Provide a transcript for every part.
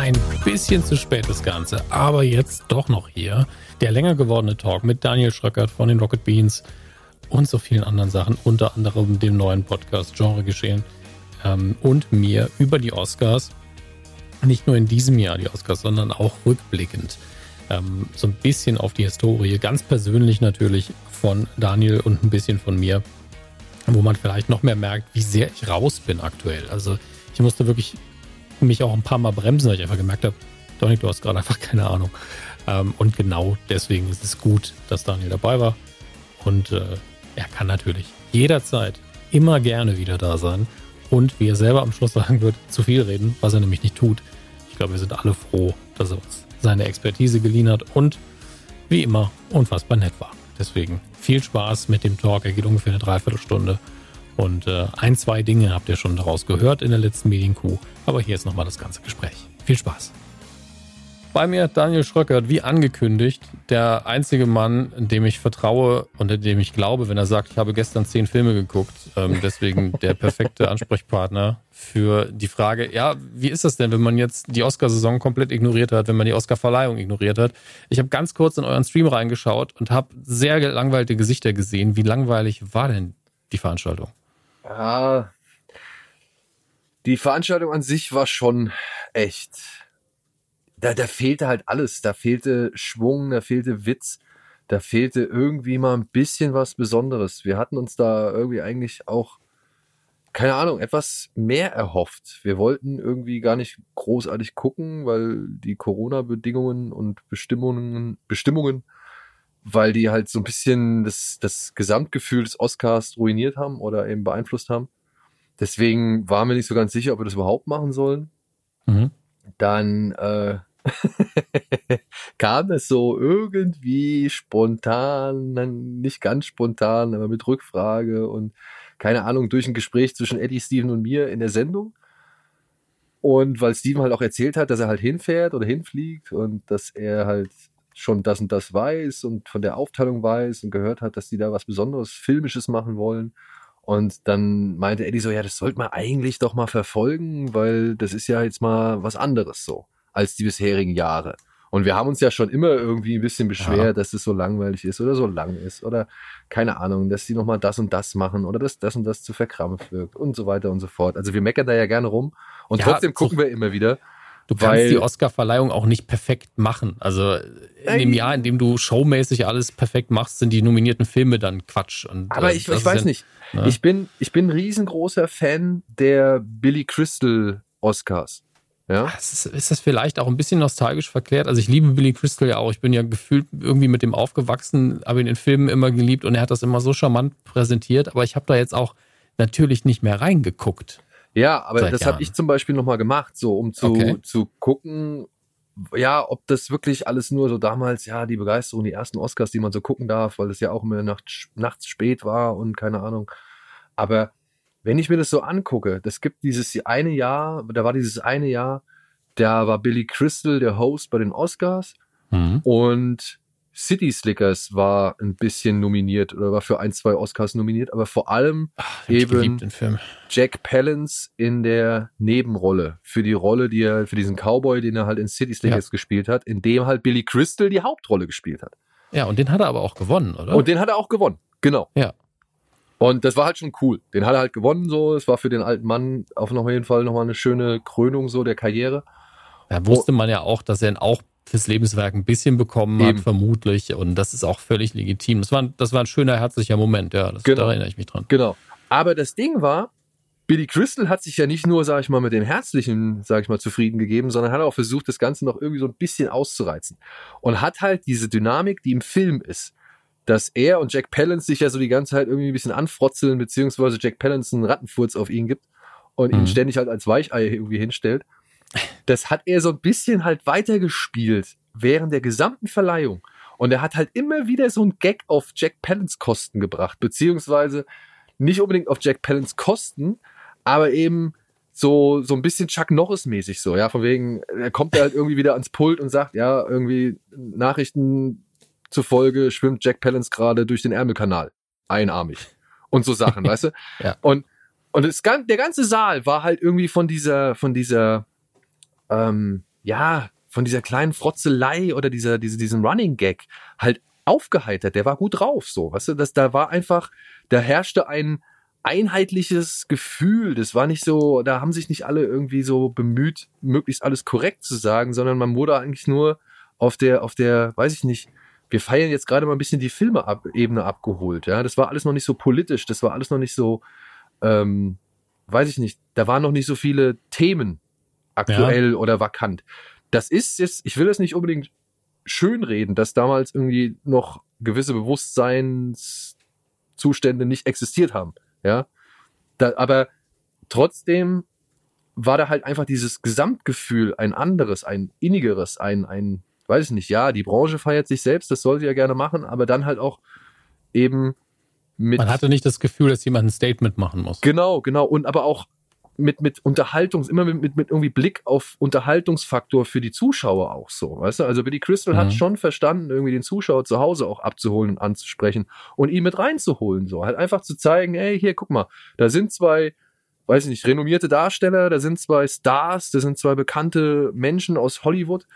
Ein bisschen zu spät das Ganze, aber jetzt doch noch hier. Der länger gewordene Talk mit Daniel Schröckert von den Rocket Beans und so vielen anderen Sachen, unter anderem dem neuen Podcast Genre Geschehen ähm, und mir über die Oscars. Nicht nur in diesem Jahr die Oscars, sondern auch rückblickend. Ähm, so ein bisschen auf die Historie, ganz persönlich natürlich von Daniel und ein bisschen von mir, wo man vielleicht noch mehr merkt, wie sehr ich raus bin aktuell. Also ich musste wirklich mich auch ein paar Mal bremsen, weil ich einfach gemerkt habe, Dominik, du hast gerade einfach keine Ahnung. Ähm, und genau deswegen ist es gut, dass Daniel dabei war. Und äh, er kann natürlich jederzeit immer gerne wieder da sein. Und wie er selber am Schluss sagen wird, zu viel reden, was er nämlich nicht tut. Ich glaube, wir sind alle froh, dass er uns seine Expertise geliehen hat und wie immer unfassbar nett war. Deswegen viel Spaß mit dem Talk. Er geht ungefähr eine Dreiviertelstunde. Und äh, ein, zwei Dinge habt ihr schon daraus gehört in der letzten Medienkuh. Aber hier ist nochmal das ganze Gespräch. Viel Spaß. Bei mir Daniel Schröckert, wie angekündigt, der einzige Mann, dem ich vertraue und dem ich glaube, wenn er sagt, ich habe gestern zehn Filme geguckt. Ähm, deswegen der perfekte Ansprechpartner für die Frage, ja, wie ist das denn, wenn man jetzt die Oscarsaison komplett ignoriert hat, wenn man die Oscarverleihung ignoriert hat? Ich habe ganz kurz in euren Stream reingeschaut und habe sehr gelangweilte Gesichter gesehen. Wie langweilig war denn die Veranstaltung? Ja, die Veranstaltung an sich war schon echt da, da fehlte halt alles. Da fehlte Schwung, da fehlte Witz, da fehlte irgendwie mal ein bisschen was Besonderes. Wir hatten uns da irgendwie eigentlich auch, keine Ahnung, etwas mehr erhofft. Wir wollten irgendwie gar nicht großartig gucken, weil die Corona-Bedingungen und Bestimmungen, Bestimmungen, weil die halt so ein bisschen das, das Gesamtgefühl des Oscars ruiniert haben oder eben beeinflusst haben. Deswegen waren wir nicht so ganz sicher, ob wir das überhaupt machen sollen. Mhm. Dann äh, kam es so irgendwie spontan, nicht ganz spontan, aber mit Rückfrage und keine Ahnung, durch ein Gespräch zwischen Eddie, Steven und mir in der Sendung. Und weil Steven halt auch erzählt hat, dass er halt hinfährt oder hinfliegt und dass er halt schon das und das weiß und von der Aufteilung weiß und gehört hat, dass die da was Besonderes Filmisches machen wollen. Und dann meinte Eddie so, ja, das sollte man eigentlich doch mal verfolgen, weil das ist ja jetzt mal was anderes so als die bisherigen Jahre. Und wir haben uns ja schon immer irgendwie ein bisschen beschwert, ja. dass es so langweilig ist oder so lang ist oder keine Ahnung, dass sie nochmal das und das machen oder dass das und das zu verkrampft wirkt und so weiter und so fort. Also wir meckern da ja gerne rum und ja, trotzdem gucken wir immer wieder. Du kannst die Oscar-Verleihung auch nicht perfekt machen. Also in dem Jahr, in dem du showmäßig alles perfekt machst, sind die nominierten Filme dann Quatsch. Und, aber äh, ich, ich weiß ja, nicht. Ne? Ich bin, ich bin ein riesengroßer Fan der Billy Crystal Oscars. Ja. Ist, ist, das vielleicht auch ein bisschen nostalgisch verklärt? Also ich liebe Billy Crystal ja auch. Ich bin ja gefühlt irgendwie mit dem aufgewachsen, habe ihn in Filmen immer geliebt und er hat das immer so charmant präsentiert. Aber ich habe da jetzt auch natürlich nicht mehr reingeguckt. Ja, aber das habe ich zum Beispiel nochmal gemacht, so um zu, okay. zu gucken, ja, ob das wirklich alles nur so damals, ja, die Begeisterung, die ersten Oscars, die man so gucken darf, weil das ja auch immer nachts, nachts spät war und keine Ahnung. Aber wenn ich mir das so angucke, das gibt dieses eine Jahr, da war dieses eine Jahr, da war Billy Crystal der Host bei den Oscars mhm. und City Slickers war ein bisschen nominiert oder war für ein, zwei Oscars nominiert, aber vor allem Ach, eben Jack Palance in der Nebenrolle für die Rolle, die er für diesen Cowboy, den er halt in City Slickers ja. gespielt hat, in dem halt Billy Crystal die Hauptrolle gespielt hat. Ja, und den hat er aber auch gewonnen, oder? Und den hat er auch gewonnen, genau. Ja. Und das war halt schon cool. Den hat er halt gewonnen, so. Es war für den alten Mann auf jeden Fall nochmal eine schöne Krönung so der Karriere. Da wusste man ja auch, dass er ihn auch fürs Lebenswerk ein bisschen bekommen Eben. hat, vermutlich. Und das ist auch völlig legitim. Das war, das war ein schöner, herzlicher Moment, ja. Das, genau. Da erinnere ich mich dran. Genau. Aber das Ding war, Billy Crystal hat sich ja nicht nur, sag ich mal, mit dem Herzlichen, sag ich mal, zufrieden gegeben, sondern hat auch versucht, das Ganze noch irgendwie so ein bisschen auszureizen. Und hat halt diese Dynamik, die im Film ist, dass er und Jack Palance sich ja so die ganze Zeit irgendwie ein bisschen anfrotzeln, beziehungsweise Jack Palance einen Rattenfurz auf ihn gibt und mhm. ihn ständig halt als Weichei irgendwie hinstellt. Das hat er so ein bisschen halt weitergespielt während der gesamten Verleihung. Und er hat halt immer wieder so ein Gag auf Jack Palance Kosten gebracht, beziehungsweise nicht unbedingt auf Jack Palance Kosten, aber eben so, so ein bisschen Chuck Norris mäßig so, ja, von wegen, er kommt halt irgendwie wieder ans Pult und sagt, ja, irgendwie Nachrichten zufolge schwimmt Jack Palance gerade durch den Ärmelkanal. Einarmig. Und so Sachen, weißt du? Ja. Und, und es, der ganze Saal war halt irgendwie von dieser, von dieser, ähm, ja, von dieser kleinen Frotzelei oder dieser, diese, diesen Running Gag halt aufgeheitert. Der war gut drauf, so, weißt du, das, da war einfach, da herrschte ein einheitliches Gefühl. Das war nicht so, da haben sich nicht alle irgendwie so bemüht, möglichst alles korrekt zu sagen, sondern man wurde eigentlich nur auf der, auf der, weiß ich nicht, wir feiern jetzt gerade mal ein bisschen die Filme-Ebene abgeholt. Ja, das war alles noch nicht so politisch, das war alles noch nicht so, ähm, weiß ich nicht, da waren noch nicht so viele Themen aktuell ja. oder vakant. Das ist jetzt, ich will das nicht unbedingt schönreden, dass damals irgendwie noch gewisse Bewusstseinszustände nicht existiert haben. Ja, da, aber trotzdem war da halt einfach dieses Gesamtgefühl ein anderes, ein innigeres, ein, ein, weiß ich nicht, ja, die Branche feiert sich selbst, das soll sie ja gerne machen, aber dann halt auch eben mit. Man hatte nicht das Gefühl, dass jemand ein Statement machen muss. Genau, genau. Und aber auch mit, mit Unterhaltungs, immer mit, mit, mit irgendwie Blick auf Unterhaltungsfaktor für die Zuschauer auch so, weißt du? Also Billy Crystal mhm. hat schon verstanden, irgendwie den Zuschauer zu Hause auch abzuholen und anzusprechen und ihn mit reinzuholen, so. Halt einfach zu zeigen, ey, hier, guck mal, da sind zwei, weiß ich nicht, renommierte Darsteller, da sind zwei Stars, da sind zwei bekannte Menschen aus Hollywood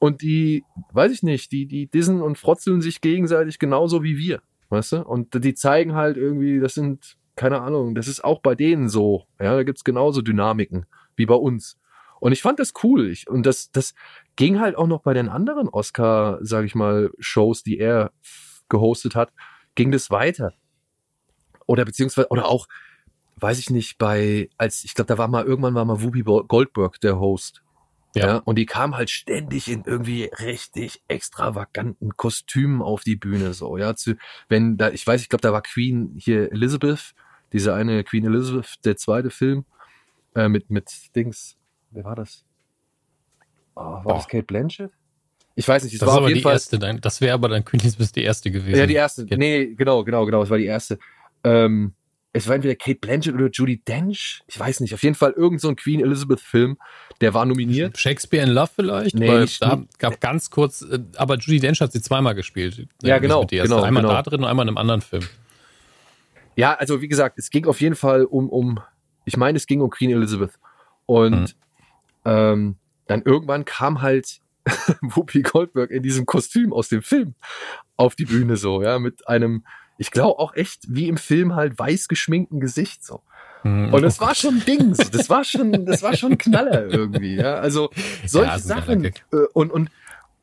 und die, weiß ich nicht, die, die dissen und frotzeln sich gegenseitig genauso wie wir, weißt du? Und die zeigen halt irgendwie, das sind keine Ahnung, das ist auch bei denen so. Ja, da gibt's genauso Dynamiken wie bei uns. Und ich fand das cool. Ich, und das, das ging halt auch noch bei den anderen Oscar, sag ich mal, Shows, die er gehostet hat, ging das weiter. Oder beziehungsweise, oder auch, weiß ich nicht, bei, als, ich glaube, da war mal, irgendwann war mal Whoopi Goldberg der Host. Ja. ja. Und die kam halt ständig in irgendwie richtig extravaganten Kostümen auf die Bühne, so, ja. Zu, wenn da, ich weiß, ich glaube, da war Queen hier Elizabeth, diese eine Queen Elizabeth, der zweite Film, äh, mit, mit Dings, wer war das? Oh, war oh. das Kate Blanchett? Ich weiß nicht, das, das war auf jeden Fall. Erste, das wäre aber dann Queen Elizabeth die erste gewesen. Ja, die erste. Nee, genau, genau, genau, es war die erste. Ähm, es war entweder Kate Blanchett oder Judy Dench. Ich weiß nicht. Auf jeden Fall irgend so ein Queen Elizabeth Film, der war nominiert. Shakespeare in Love vielleicht? Nee, Weil da gab ganz kurz, äh, aber Judy Dench hat sie zweimal gespielt. Ja, genau. genau einmal genau. da drin und einmal in einem anderen Film. Ja, also wie gesagt, es ging auf jeden Fall um, um ich meine, es ging um Queen Elizabeth. Und mhm. ähm, dann irgendwann kam halt Whoopi Goldberg in diesem Kostüm aus dem Film auf die Bühne so, ja, mit einem, ich glaube auch echt wie im Film halt weiß geschminkten Gesicht so. Mhm. Und das war schon Ding, so. das war schon, das war schon Knaller irgendwie, ja. Also solche ja, Sachen äh, und und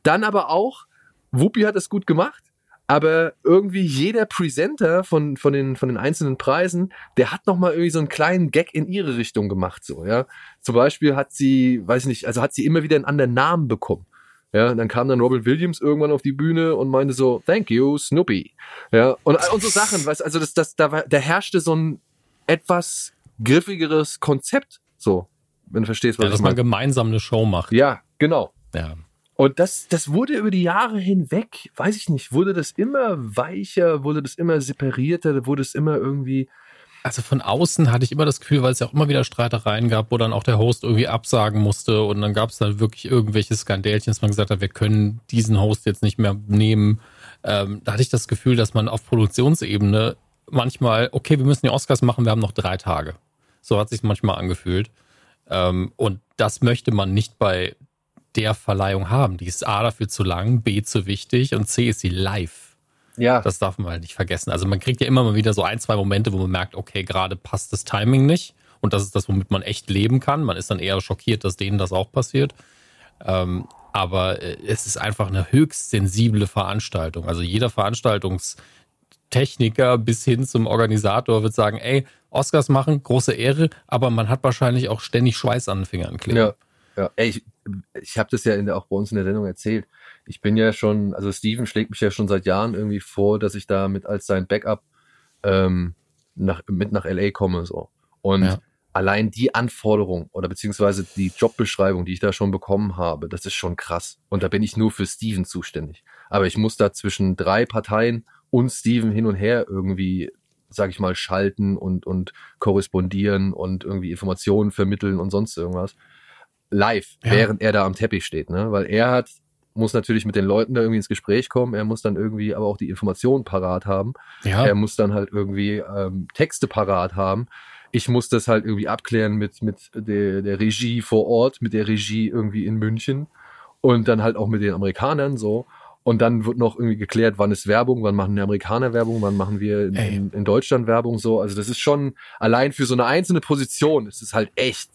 dann aber auch Whoopi hat es gut gemacht aber irgendwie jeder Presenter von, von, den, von den einzelnen Preisen, der hat nochmal irgendwie so einen kleinen Gag in ihre Richtung gemacht, so, ja. Zum Beispiel hat sie, weiß nicht, also hat sie immer wieder einen anderen Namen bekommen. Ja, dann kam dann Robin Williams irgendwann auf die Bühne und meinte so, thank you, Snoopy. Ja, und, und so Sachen, weißt also das, das, da, da herrschte so ein etwas griffigeres Konzept, so, wenn du verstehst, was ja, dass man gemeinsam eine Show macht. Ja, genau. Ja. Und das, das wurde über die Jahre hinweg, weiß ich nicht, wurde das immer weicher, wurde das immer separierter, wurde es immer irgendwie. Also von außen hatte ich immer das Gefühl, weil es ja auch immer wieder Streitereien gab, wo dann auch der Host irgendwie absagen musste und dann gab es dann wirklich irgendwelche Skandälchen, dass man gesagt hat, wir können diesen Host jetzt nicht mehr nehmen. Ähm, da hatte ich das Gefühl, dass man auf Produktionsebene manchmal, okay, wir müssen die Oscars machen, wir haben noch drei Tage. So hat sich manchmal angefühlt. Ähm, und das möchte man nicht bei der Verleihung haben. Die ist A dafür zu lang, B zu wichtig und C ist sie live. Ja. Das darf man halt nicht vergessen. Also man kriegt ja immer mal wieder so ein, zwei Momente, wo man merkt, okay, gerade passt das Timing nicht. Und das ist das, womit man echt leben kann. Man ist dann eher schockiert, dass denen das auch passiert. Ähm, aber äh, es ist einfach eine höchst sensible Veranstaltung. Also jeder Veranstaltungstechniker bis hin zum Organisator wird sagen, ey, Oscars machen, große Ehre, aber man hat wahrscheinlich auch ständig Schweiß an den Fingern kleben. Ja. Ja, ey, ich, ich habe das ja in der, auch bei uns in der Sendung erzählt. Ich bin ja schon, also Steven schlägt mich ja schon seit Jahren irgendwie vor, dass ich da mit als sein Backup ähm, nach, mit nach LA komme. so. Und ja. allein die Anforderung oder beziehungsweise die Jobbeschreibung, die ich da schon bekommen habe, das ist schon krass. Und da bin ich nur für Steven zuständig. Aber ich muss da zwischen drei Parteien und Steven hin und her irgendwie, sag ich mal, schalten und, und korrespondieren und irgendwie Informationen vermitteln und sonst irgendwas live, ja. während er da am Teppich steht, ne? Weil er hat, muss natürlich mit den Leuten da irgendwie ins Gespräch kommen, er muss dann irgendwie aber auch die Informationen parat haben. Ja. Er muss dann halt irgendwie ähm, Texte parat haben. Ich muss das halt irgendwie abklären mit, mit der, der Regie vor Ort, mit der Regie irgendwie in München und dann halt auch mit den Amerikanern so. Und dann wird noch irgendwie geklärt, wann ist Werbung, wann machen die Amerikaner Werbung, wann machen wir in, in, in Deutschland Werbung so. Also das ist schon allein für so eine einzelne Position, ist es halt echt.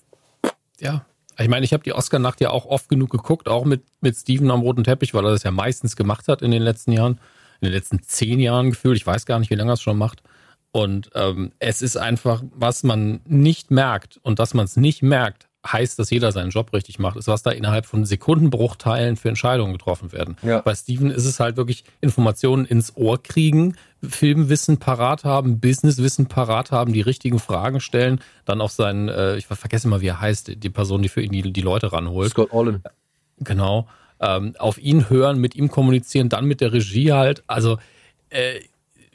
Ja. Ich meine, ich habe die Oscar-Nacht ja auch oft genug geguckt, auch mit, mit Steven am roten Teppich, weil er das ja meistens gemacht hat in den letzten Jahren, in den letzten zehn Jahren gefühlt. Ich weiß gar nicht, wie lange er es schon macht. Und ähm, es ist einfach, was man nicht merkt und dass man es nicht merkt, heißt, dass jeder seinen Job richtig macht, ist, was da innerhalb von Sekundenbruchteilen für Entscheidungen getroffen werden. Ja. Bei Steven ist es halt wirklich Informationen ins Ohr kriegen, Filmwissen parat haben, Businesswissen parat haben, die richtigen Fragen stellen, dann auch seinen, äh, ich vergesse mal, wie er heißt, die Person, die für ihn die, die Leute ranholt. Scott Allen. Genau. Ähm, auf ihn hören, mit ihm kommunizieren, dann mit der Regie halt. Also, äh,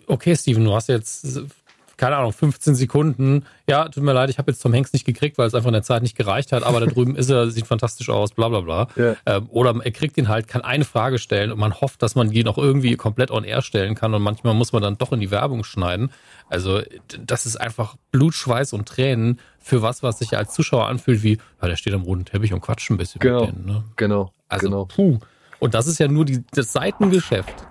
okay, Steven, du hast jetzt keine Ahnung, 15 Sekunden. Ja, tut mir leid, ich habe jetzt Tom Hanks nicht gekriegt, weil es einfach in der Zeit nicht gereicht hat, aber da drüben ist er, sieht fantastisch aus, bla bla bla. Ja. Ähm, oder er kriegt ihn halt, kann eine Frage stellen und man hofft, dass man die noch irgendwie komplett on air stellen kann und manchmal muss man dann doch in die Werbung schneiden. Also das ist einfach Blut, Schweiß und Tränen für was, was sich als Zuschauer anfühlt wie, ja, der steht am roten Teppich und quatscht ein bisschen genau, mit denen. Ne? Genau, also, genau. Puh. Und das ist ja nur die, das Seitengeschäft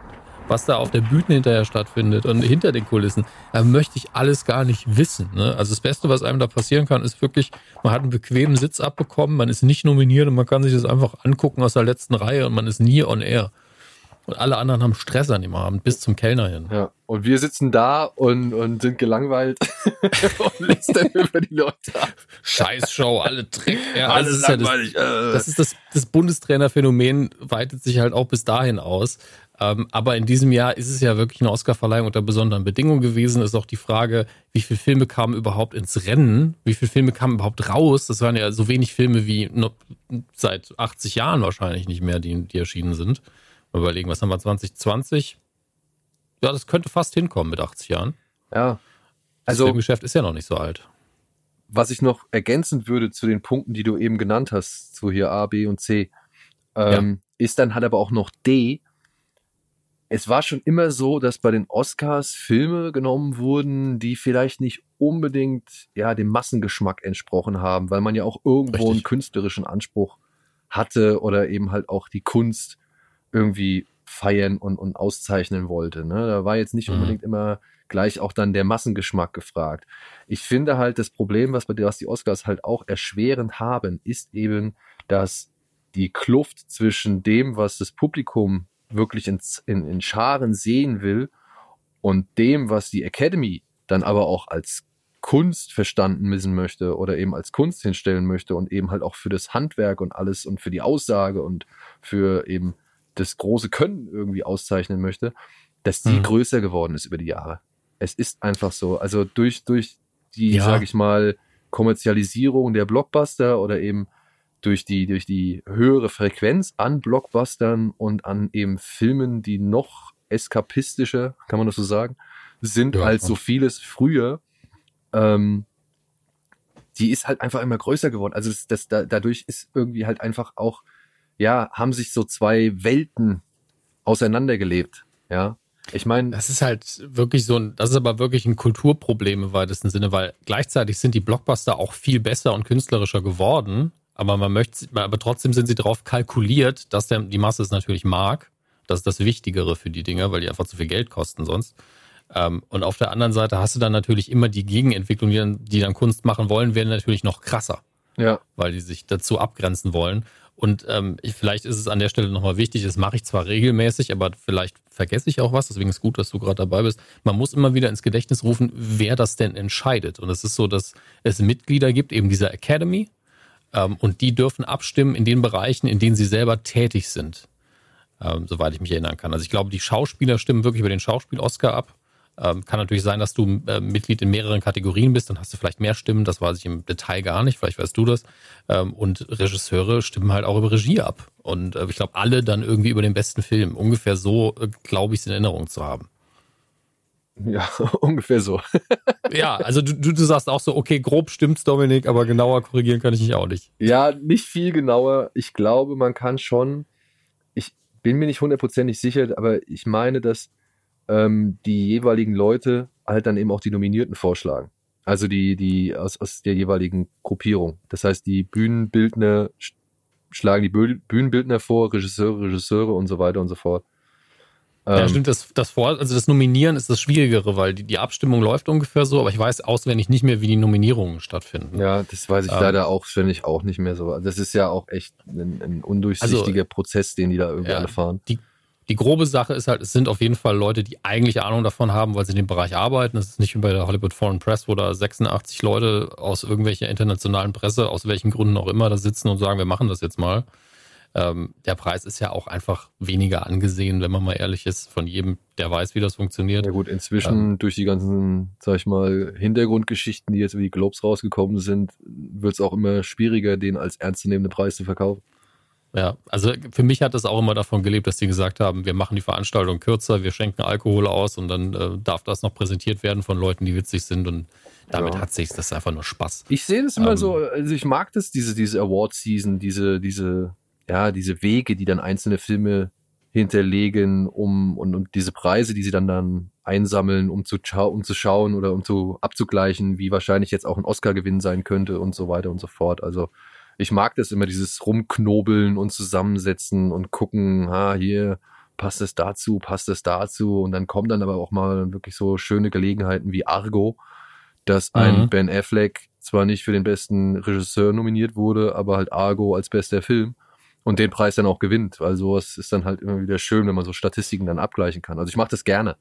was da auf der Bühne hinterher stattfindet und hinter den Kulissen, da möchte ich alles gar nicht wissen. Ne? Also das Beste, was einem da passieren kann, ist wirklich, man hat einen bequemen Sitz abbekommen, man ist nicht nominiert und man kann sich das einfach angucken aus der letzten Reihe und man ist nie on air. Und alle anderen haben Stress an dem Abend, bis zum Kellner hin. Ja, und wir sitzen da und, und sind gelangweilt und lästern über die Leute ab. Scheißshow, alle Dreck. Ja, Alles langweilig. Ja das, das ist das, das Bundestrainerphänomen, weitet sich halt auch bis dahin aus. Ähm, aber in diesem Jahr ist es ja wirklich eine Oscarverleihung unter besonderen Bedingungen gewesen. Ist auch die Frage, wie viele Filme kamen überhaupt ins Rennen? Wie viele Filme kamen überhaupt raus? Das waren ja so wenig Filme wie seit 80 Jahren wahrscheinlich nicht mehr, die, die erschienen sind. Mal überlegen, was haben wir 2020? Ja, das könnte fast hinkommen mit 80 Jahren. Ja. Also, das Filmgeschäft ist ja noch nicht so alt. Was ich noch ergänzen würde zu den Punkten, die du eben genannt hast, so hier A, B und C, ähm, ja. ist dann halt aber auch noch D, es war schon immer so, dass bei den Oscars Filme genommen wurden, die vielleicht nicht unbedingt ja dem Massengeschmack entsprochen haben, weil man ja auch irgendwo Richtig. einen künstlerischen Anspruch hatte oder eben halt auch die Kunst irgendwie feiern und, und auszeichnen wollte. Ne? Da war jetzt nicht mhm. unbedingt immer gleich auch dann der Massengeschmack gefragt. Ich finde halt das Problem, was bei was die Oscars halt auch erschwerend haben, ist eben, dass die Kluft zwischen dem, was das Publikum wirklich in, in, in Scharen sehen will und dem, was die Academy dann aber auch als Kunst verstanden wissen möchte oder eben als Kunst hinstellen möchte und eben halt auch für das Handwerk und alles und für die Aussage und für eben das große Können irgendwie auszeichnen möchte, dass die mhm. größer geworden ist über die Jahre. Es ist einfach so. Also durch, durch die, ja. sage ich mal, Kommerzialisierung der Blockbuster oder eben durch die, durch die höhere Frequenz an Blockbustern und an eben Filmen, die noch eskapistischer, kann man das so sagen, sind ja, als so vieles früher, ähm, die ist halt einfach immer größer geworden. Also das, das, da, dadurch ist irgendwie halt einfach auch, ja, haben sich so zwei Welten auseinandergelebt, ja. Ich meine. Das ist halt wirklich so ein, das ist aber wirklich ein Kulturproblem im weitesten Sinne, weil gleichzeitig sind die Blockbuster auch viel besser und künstlerischer geworden. Aber man möchte, aber trotzdem sind sie darauf kalkuliert, dass der, die Masse es natürlich mag. Das ist das Wichtigere für die Dinger, weil die einfach zu viel Geld kosten sonst. Ähm, und auf der anderen Seite hast du dann natürlich immer die Gegenentwicklung, die dann, die dann Kunst machen wollen, werden natürlich noch krasser. Ja. Weil die sich dazu abgrenzen wollen. Und ähm, ich, vielleicht ist es an der Stelle nochmal wichtig, das mache ich zwar regelmäßig, aber vielleicht vergesse ich auch was, deswegen ist gut, dass du gerade dabei bist. Man muss immer wieder ins Gedächtnis rufen, wer das denn entscheidet. Und es ist so, dass es Mitglieder gibt, eben dieser Academy, ähm, und die dürfen abstimmen in den Bereichen, in denen sie selber tätig sind. Ähm, soweit ich mich erinnern kann. Also ich glaube, die Schauspieler stimmen wirklich über den Schauspiel-Oscar ab. Ähm, kann natürlich sein, dass du äh, Mitglied in mehreren Kategorien bist, dann hast du vielleicht mehr Stimmen, das weiß ich im Detail gar nicht, vielleicht weißt du das. Ähm, und Regisseure stimmen halt auch über Regie ab. Und äh, ich glaube, alle dann irgendwie über den besten Film. Ungefähr so, äh, glaube ich, es in Erinnerung zu haben. Ja, ungefähr so. ja, also du, du, du sagst auch so, okay, grob stimmt's, Dominik, aber genauer korrigieren kann ich mich auch nicht. Ja, nicht viel genauer. Ich glaube, man kann schon, ich bin mir nicht hundertprozentig sicher, aber ich meine, dass ähm, die jeweiligen Leute halt dann eben auch die Nominierten vorschlagen. Also die, die aus, aus der jeweiligen Gruppierung. Das heißt, die Bühnenbildner schlagen die Bühnenbildner vor, Regisseure, Regisseure und so weiter und so fort. Ja, ähm, stimmt, das, das vor, also das Nominieren ist das Schwierigere, weil die, die Abstimmung läuft ungefähr so, aber ich weiß auswendig nicht mehr, wie die Nominierungen stattfinden. Ja, das weiß ich ähm, leider auch, finde ich auch nicht mehr so. Das ist ja auch echt ein, ein undurchsichtiger also, Prozess, den die da irgendwie ja, alle fahren. Die, die grobe Sache ist halt, es sind auf jeden Fall Leute, die eigentlich Ahnung davon haben, weil sie in dem Bereich arbeiten. Es ist nicht wie bei der Hollywood Foreign Press, wo da 86 Leute aus irgendwelcher internationalen Presse, aus welchen Gründen auch immer, da sitzen und sagen, wir machen das jetzt mal. Ähm, der Preis ist ja auch einfach weniger angesehen, wenn man mal ehrlich ist, von jedem, der weiß, wie das funktioniert. Ja gut, inzwischen ähm, durch die ganzen, sag ich mal, Hintergrundgeschichten, die jetzt über die Globes rausgekommen sind, wird es auch immer schwieriger, den als ernstzunehmenden Preis zu verkaufen. Ja, also für mich hat das auch immer davon gelebt, dass die gesagt haben, wir machen die Veranstaltung kürzer, wir schenken Alkohol aus und dann äh, darf das noch präsentiert werden von Leuten, die witzig sind und damit ja. hat sich das einfach nur Spaß. Ich sehe das immer ähm, so, also ich mag das, diese, diese Award-Season, diese, diese, ja, diese Wege, die dann einzelne Filme hinterlegen, um und, und diese Preise, die sie dann dann einsammeln, um zu, um zu schauen oder um zu abzugleichen, wie wahrscheinlich jetzt auch ein Oscar-Gewinn sein könnte und so weiter und so fort. Also ich mag das immer, dieses Rumknobeln und Zusammensetzen und gucken, ha, hier passt es dazu, passt es dazu. Und dann kommen dann aber auch mal wirklich so schöne Gelegenheiten wie Argo, dass ein mhm. Ben Affleck zwar nicht für den besten Regisseur nominiert wurde, aber halt Argo als bester Film und den Preis dann auch gewinnt. weil sowas ist dann halt immer wieder schön, wenn man so Statistiken dann abgleichen kann. Also ich mache das gerne.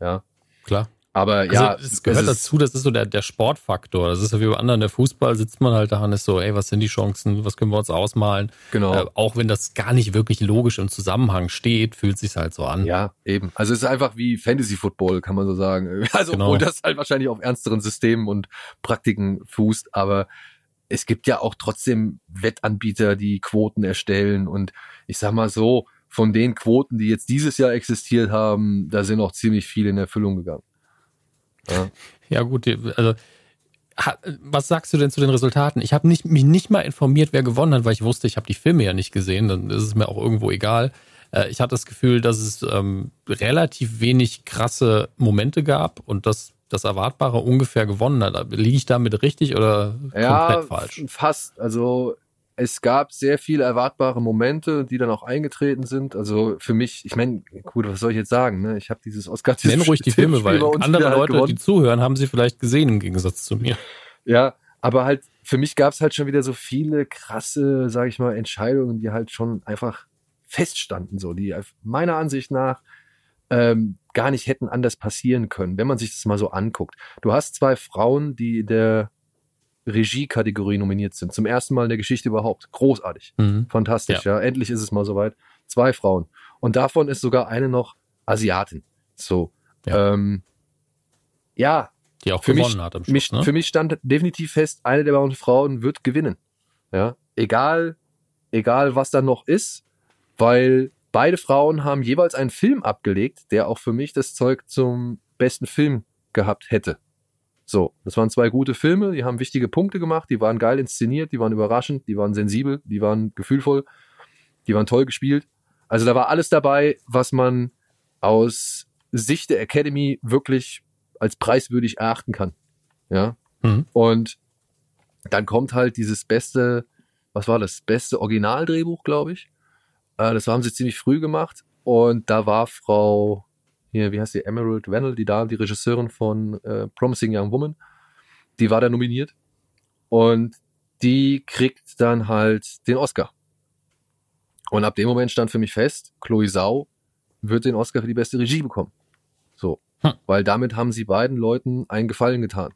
Ja. Klar. Aber also, ja, es gehört es dazu, das ist so der, der Sportfaktor. Das ist ja wie bei anderen, der Fußball sitzt man halt da und ist so, ey, was sind die Chancen, was können wir uns ausmalen? Genau. Äh, auch wenn das gar nicht wirklich logisch im Zusammenhang steht, fühlt sich halt so an. Ja, eben. Also es ist einfach wie Fantasy Football, kann man so sagen. Also genau. obwohl das halt wahrscheinlich auf ernsteren Systemen und Praktiken fußt, aber es gibt ja auch trotzdem Wettanbieter, die Quoten erstellen und ich sag mal so, von den Quoten, die jetzt dieses Jahr existiert haben, da sind auch ziemlich viele in Erfüllung gegangen. Ja, ja gut, also was sagst du denn zu den Resultaten? Ich habe nicht, mich nicht mal informiert, wer gewonnen hat, weil ich wusste, ich habe die Filme ja nicht gesehen. Dann ist es mir auch irgendwo egal. Äh, ich hatte das Gefühl, dass es ähm, relativ wenig krasse Momente gab und dass das Erwartbare ungefähr gewonnen hat. Liege ich damit richtig oder ja, komplett falsch? Fast. Also es gab sehr viele erwartbare Momente, die dann auch eingetreten sind. Also für mich, ich meine, gut, was soll ich jetzt sagen? Ne? Ich habe dieses Oscar. Nenn ruhig die Filme, weil andere halt Leute, gewonnen. die zuhören, haben sie vielleicht gesehen im Gegensatz zu mir. Ja, aber halt für mich gab es halt schon wieder so viele krasse, sage ich mal, Entscheidungen, die halt schon einfach feststanden, so die meiner Ansicht nach ähm, gar nicht hätten anders passieren können, wenn man sich das mal so anguckt. Du hast zwei Frauen, die der Regie-Kategorie nominiert sind. Zum ersten Mal in der Geschichte überhaupt. Großartig. Mhm. Fantastisch, ja. ja. Endlich ist es mal soweit. Zwei Frauen. Und davon ist sogar eine noch Asiatin. So. Ja. Ähm, ja. Die auch für gewonnen mich, hat am Schluss, mich, ne? Für mich stand definitiv fest, eine der beiden Frauen wird gewinnen. Ja. Egal, egal was da noch ist, weil beide Frauen haben jeweils einen Film abgelegt, der auch für mich das Zeug zum besten Film gehabt hätte. So, das waren zwei gute Filme, die haben wichtige Punkte gemacht, die waren geil inszeniert, die waren überraschend, die waren sensibel, die waren gefühlvoll, die waren toll gespielt. Also da war alles dabei, was man aus Sicht der Academy wirklich als preiswürdig erachten kann. Ja. Mhm. Und dann kommt halt dieses beste, was war das? Beste Originaldrehbuch, glaube ich. Äh, das haben sie ziemlich früh gemacht. Und da war Frau hier, wie heißt die, Emerald Vennel, die da, die Regisseurin von äh, Promising Young Woman, die war da nominiert und die kriegt dann halt den Oscar. Und ab dem Moment stand für mich fest, Chloe Sau wird den Oscar für die beste Regie bekommen. So. Hm. Weil damit haben sie beiden Leuten einen Gefallen getan.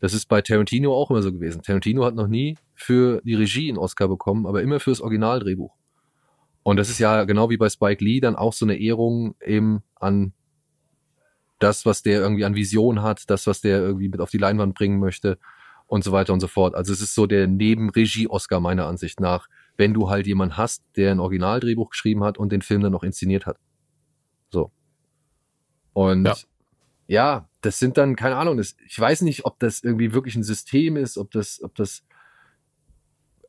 Das ist bei Tarantino auch immer so gewesen. Tarantino hat noch nie für die Regie einen Oscar bekommen, aber immer fürs Originaldrehbuch. Und das ist ja genau wie bei Spike Lee dann auch so eine Ehrung eben an das, was der irgendwie an Vision hat, das, was der irgendwie mit auf die Leinwand bringen möchte und so weiter und so fort. Also es ist so der Nebenregie-Oscar meiner Ansicht nach, wenn du halt jemanden hast, der ein Originaldrehbuch geschrieben hat und den Film dann noch inszeniert hat. So. Und ja, ja das sind dann, keine Ahnung, das, ich weiß nicht, ob das irgendwie wirklich ein System ist, ob das, ob das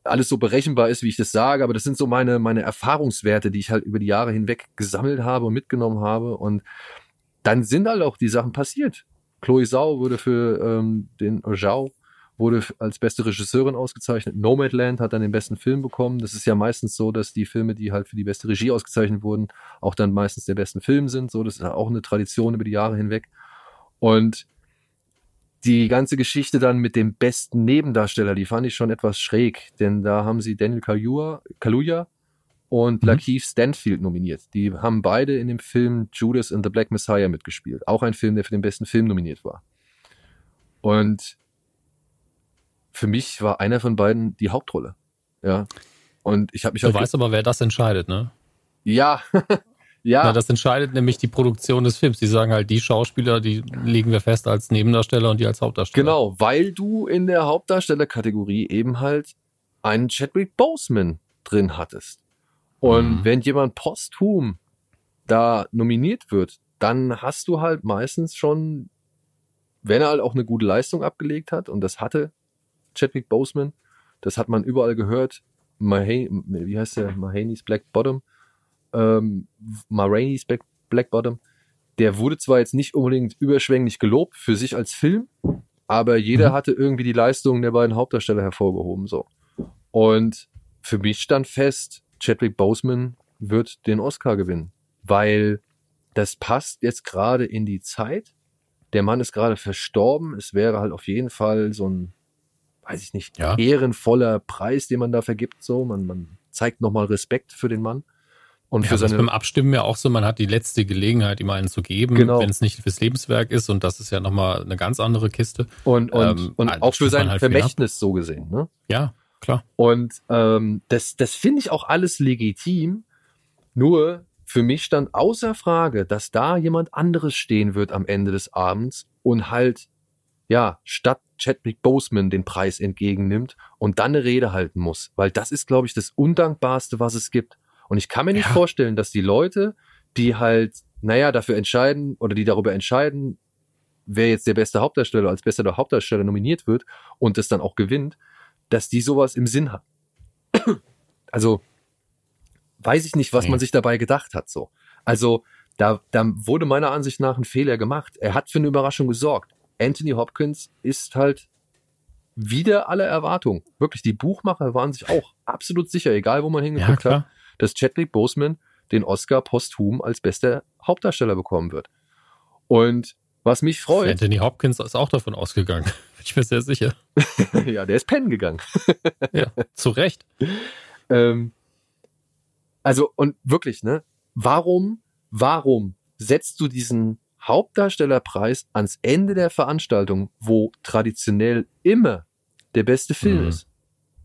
alles so berechenbar ist, wie ich das sage, aber das sind so meine, meine Erfahrungswerte, die ich halt über die Jahre hinweg gesammelt habe und mitgenommen habe. Und dann sind halt auch die Sachen passiert. Chloe Zhao wurde für ähm, den Zhao wurde als beste Regisseurin ausgezeichnet. Nomadland hat dann den besten Film bekommen. Das ist ja meistens so, dass die Filme, die halt für die beste Regie ausgezeichnet wurden, auch dann meistens der besten Film sind. So, das ist auch eine Tradition über die Jahre hinweg. Und die ganze Geschichte dann mit dem besten Nebendarsteller, die fand ich schon etwas schräg, denn da haben sie Daniel Kaluuya, Kaluuya und mhm. Lakeith Stanfield nominiert. Die haben beide in dem Film Judas and the Black Messiah mitgespielt. Auch ein Film, der für den besten Film nominiert war. Und für mich war einer von beiden die Hauptrolle. Ja. Und ich habe mich Du weißt aber, wer das entscheidet, ne? Ja. ja. Na, das entscheidet nämlich die Produktion des Films. Die sagen halt, die Schauspieler, die legen wir fest als Nebendarsteller und die als Hauptdarsteller. Genau, weil du in der Hauptdarstellerkategorie eben halt einen Chadwick Boseman drin hattest. Und mhm. wenn jemand posthum da nominiert wird, dann hast du halt meistens schon, wenn er halt auch eine gute Leistung abgelegt hat, und das hatte Chadwick Boseman, das hat man überall gehört, Mahane, wie heißt der, Mahaney's Black Bottom, ähm, Maraine's Black, Black Bottom, der wurde zwar jetzt nicht unbedingt überschwänglich gelobt für sich als Film, aber jeder mhm. hatte irgendwie die Leistungen der beiden Hauptdarsteller hervorgehoben, so. Und für mich stand fest, Chadwick Boseman wird den Oscar gewinnen, weil das passt jetzt gerade in die Zeit. Der Mann ist gerade verstorben. Es wäre halt auf jeden Fall so ein, weiß ich nicht, ja. ehrenvoller Preis, den man da vergibt. So, man, man zeigt nochmal Respekt für den Mann. Und ja, für seine, beim Abstimmen ja auch so, man hat die letzte Gelegenheit, ihm einen zu geben, genau. wenn es nicht fürs Lebenswerk ist. Und das ist ja nochmal eine ganz andere Kiste. Und, und, ähm, und auch für sein halt Vermächtnis so gesehen. Ne? Ja, klar. Und ähm, das, das finde ich auch alles legitim. Nur für mich stand außer Frage, dass da jemand anderes stehen wird am Ende des Abends und halt, ja, statt Chadwick Boseman den Preis entgegennimmt und dann eine Rede halten muss. Weil das ist, glaube ich, das Undankbarste, was es gibt. Und ich kann mir nicht ja. vorstellen, dass die Leute, die halt, naja, dafür entscheiden oder die darüber entscheiden, wer jetzt der beste Hauptdarsteller als bester Hauptdarsteller nominiert wird und das dann auch gewinnt, dass die sowas im Sinn hat. Also weiß ich nicht, was man sich dabei gedacht hat. So, also da, da wurde meiner Ansicht nach ein Fehler gemacht. Er hat für eine Überraschung gesorgt. Anthony Hopkins ist halt wieder alle Erwartungen. Wirklich, die Buchmacher waren sich auch absolut sicher, egal wo man hingeguckt ja, hat, dass Chadwick Boseman den Oscar posthum als bester Hauptdarsteller bekommen wird. Und was mich freut. Anthony Hopkins ist auch davon ausgegangen. Bin ich mir sehr sicher. ja, der ist pennen gegangen. ja, zu Recht. Ähm, also, und wirklich, ne? Warum, warum setzt du diesen Hauptdarstellerpreis ans Ende der Veranstaltung, wo traditionell immer der beste Film mhm. ist?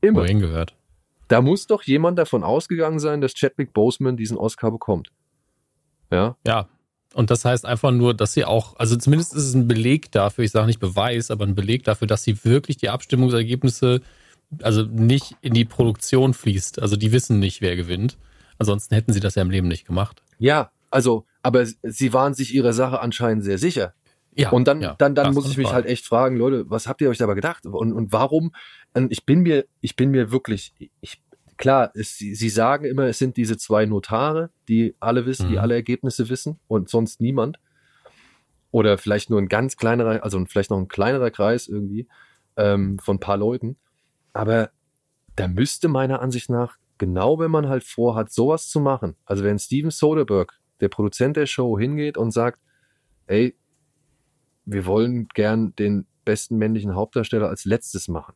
Immer. Wohin gehört. Da muss doch jemand davon ausgegangen sein, dass Chadwick Boseman diesen Oscar bekommt. Ja. Ja, und das heißt einfach nur, dass sie auch, also zumindest ist es ein Beleg dafür, ich sage nicht Beweis, aber ein Beleg dafür, dass sie wirklich die Abstimmungsergebnisse, also nicht in die Produktion fließt. Also die wissen nicht, wer gewinnt. Ansonsten hätten sie das ja im Leben nicht gemacht. Ja, also, aber sie waren sich ihrer Sache anscheinend sehr sicher. Ja, und dann, ja, dann, dann muss ich mich Frage. halt echt fragen, Leute, was habt ihr euch dabei gedacht? Und, und warum? Ich bin mir, ich bin mir wirklich, ich klar, es, sie, sie sagen immer, es sind diese zwei Notare, die alle wissen, mhm. die alle Ergebnisse wissen und sonst niemand. Oder vielleicht nur ein ganz kleinerer, also vielleicht noch ein kleinerer Kreis irgendwie ähm, von ein paar Leuten. Aber da müsste meiner Ansicht nach, genau wenn man halt vorhat, sowas zu machen, also wenn Steven Soderbergh, der Produzent der Show, hingeht und sagt, ey, wir wollen gern den besten männlichen Hauptdarsteller als letztes machen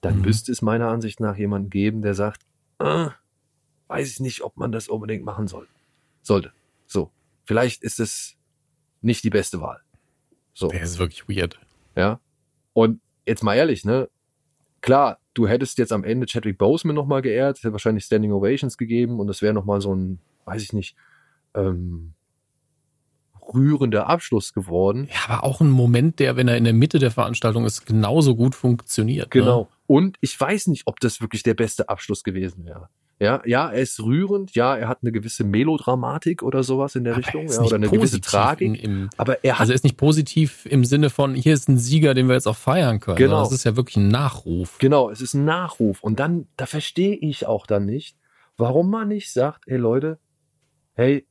dann mhm. müsste es meiner Ansicht nach jemanden geben, der sagt, ah, weiß ich nicht, ob man das unbedingt machen soll. Sollte. So. Vielleicht ist es nicht die beste Wahl. So. Der ist wirklich weird. Ja. Und jetzt mal ehrlich, ne? Klar, du hättest jetzt am Ende Chadwick Boseman nochmal geehrt, hätte wahrscheinlich Standing Ovations gegeben und das wäre nochmal so ein, weiß ich nicht, ähm, rührender Abschluss geworden. Ja, aber auch ein Moment, der, wenn er in der Mitte der Veranstaltung ist, genauso gut funktioniert. Ne? Genau. Ne? Und ich weiß nicht, ob das wirklich der beste Abschluss gewesen wäre. Ja, ja, er ist rührend, ja, er hat eine gewisse Melodramatik oder sowas in der aber Richtung, ja, oder eine gewisse Tragik. Im, aber er hat, also er ist nicht positiv im Sinne von, hier ist ein Sieger, den wir jetzt auch feiern können. Genau. Das ist ja wirklich ein Nachruf. Genau, es ist ein Nachruf. Und dann, da verstehe ich auch dann nicht, warum man nicht sagt, ey Leute, hey,